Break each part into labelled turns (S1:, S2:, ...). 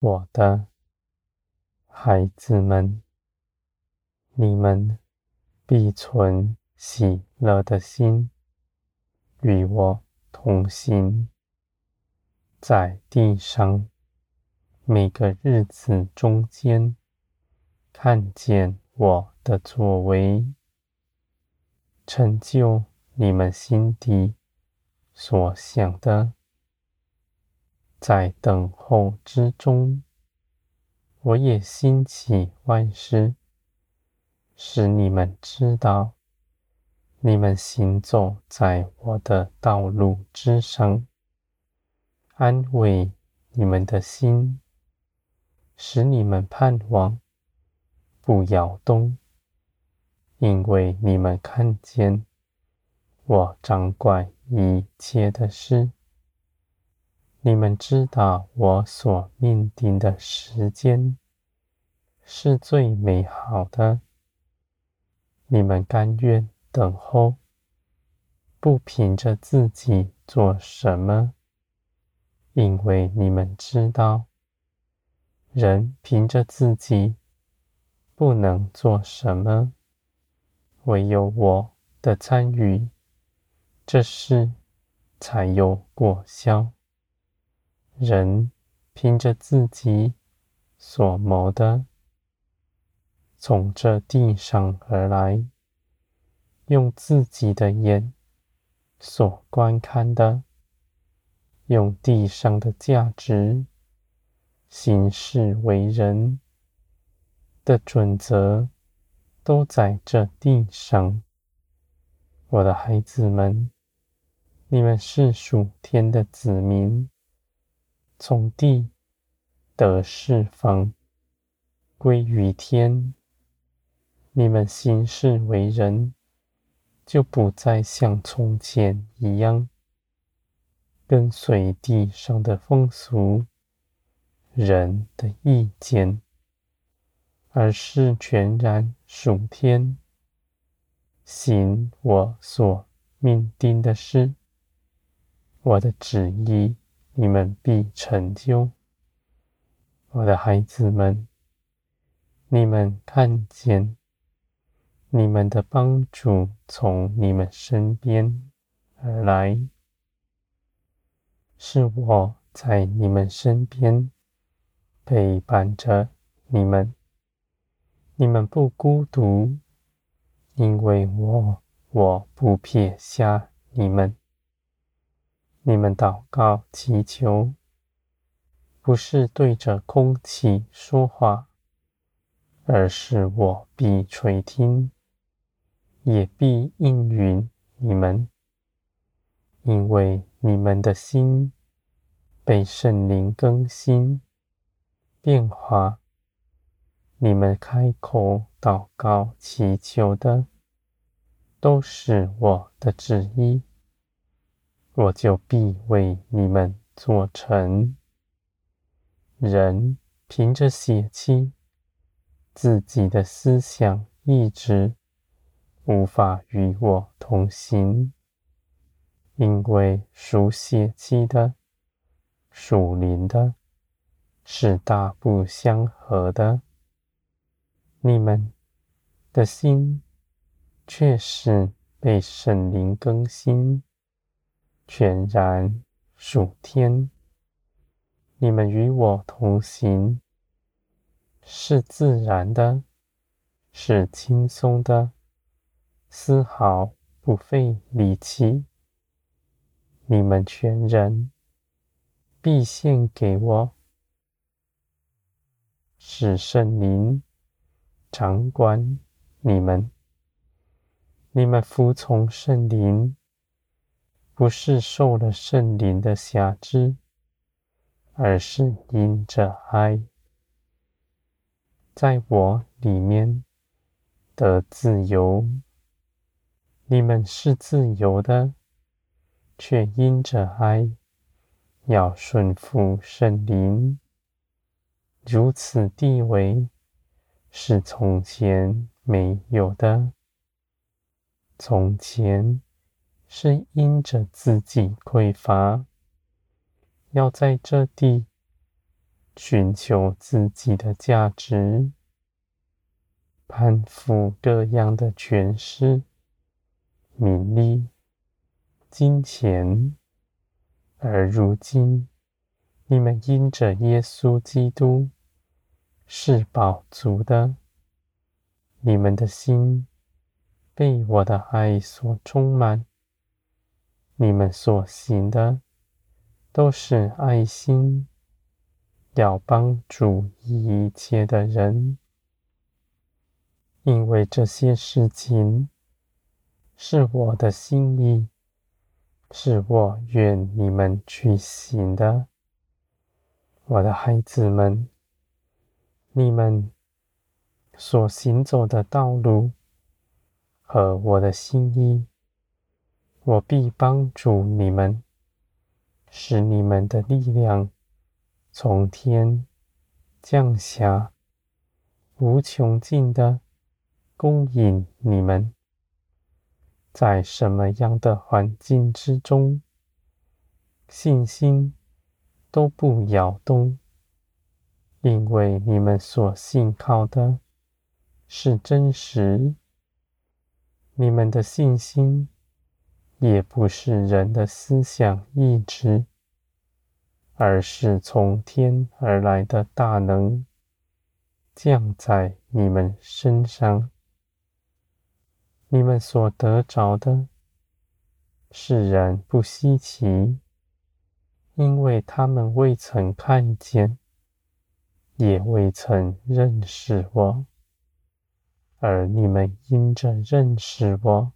S1: 我的孩子们，你们必存喜乐的心，与我同行，在地上每个日子中间，看见我的作为，成就你们心底所想的。在等候之中，我也兴起万事，使你们知道，你们行走在我的道路之上，安慰你们的心，使你们盼望不摇动，因为你们看见我掌管一切的事。你们知道我所命定的时间是最美好的。你们甘愿等候，不凭着自己做什么，因为你们知道，人凭着自己不能做什么，唯有我的参与，这事才有果效。人凭着自己所谋的，从这地上而来，用自己的眼所观看的，用地上的价值行事为人的准则，都在这地上。我的孩子们，你们是属天的子民。从地得释放，归于天。你们行事为人，就不再像从前一样，跟随地上的风俗、人的意见，而是全然属天，行我所命定的事，我的旨意。你们必成就，我的孩子们。你们看见，你们的帮助从你们身边而来，是我在你们身边陪伴着你们。你们不孤独，因为我，我不撇下你们。你们祷告祈求，不是对着空气说话，而是我必垂听，也必应允你们，因为你们的心被圣灵更新变化。你们开口祷告祈求的，都是我的旨意。我就必为你们做成。人凭着血气，自己的思想意志，无法与我同行，因为属血气的、属灵的，是大不相合的。你们的心却是被圣灵更新。全然属天，你们与我同行，是自然的，是轻松的，丝毫不费力气。你们全人必献给我，使圣灵掌管你们，你们服从圣灵。不是受了圣灵的挟制，而是因着爱，在我里面的自由。你们是自由的，却因着爱，要顺服圣灵。如此地位是从前没有的，从前。是因着自己匮乏，要在这地寻求自己的价值，攀附各样的权势、名利、金钱，而如今，你们因着耶稣基督是饱足的，你们的心被我的爱所充满，你们所行的都是爱心，要帮助一切的人，因为这些事情是我的心意，是我愿你们去行的，我的孩子们，你们所行走的道路和我的心意，我必帮助你们，使你们的力量从天降下，无穷尽的供应你们。在什么样的环境之中，信心都不摇动，因为你们所信靠的是真实。你们的信心也不是人的思想意志，而是从天而来的大能降在你们身上。你们所得着的，世人不稀奇，因为他们未曾看见，也未曾认识我；而你们因着认识我，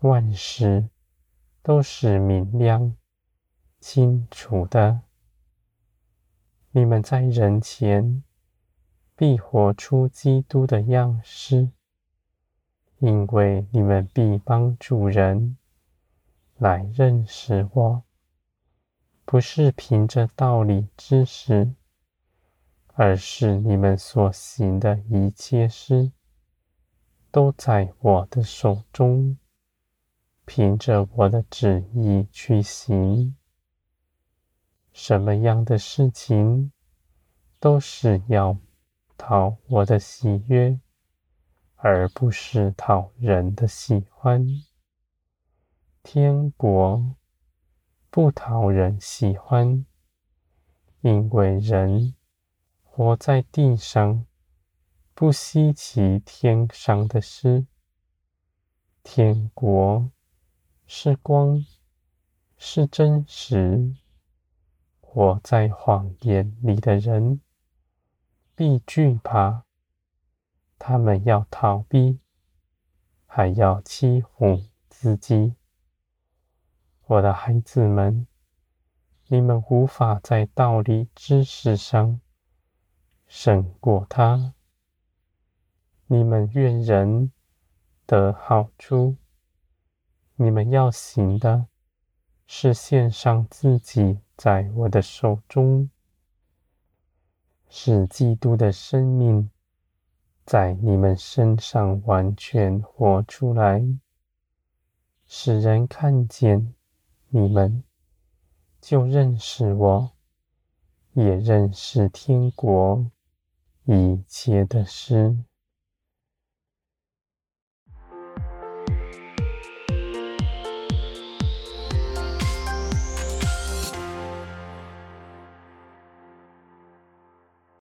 S1: 万事都是明亮、清楚的。你们在人前必活出基督的样式。因为你们必帮助人来认识我，不是凭着道理知识，而是你们所行的一切事，都在我的手中，凭着我的旨意去行。什么样的事情，都是要讨我的喜悦。而不是讨人的喜欢。天国不讨人喜欢，因为人活在地上，不稀奇天上的事。天国是光，是真实。活在谎言里的人，必惧怕。他们要逃避，还要欺哄自己。我的孩子们，你们无法在道理知识上胜过他。你们愿人得好处，你们要行的是献上自己在我的手中，使基督的生命。在你们身上完全活出来，使人看见你们，就认识我，也认识天国一切的事。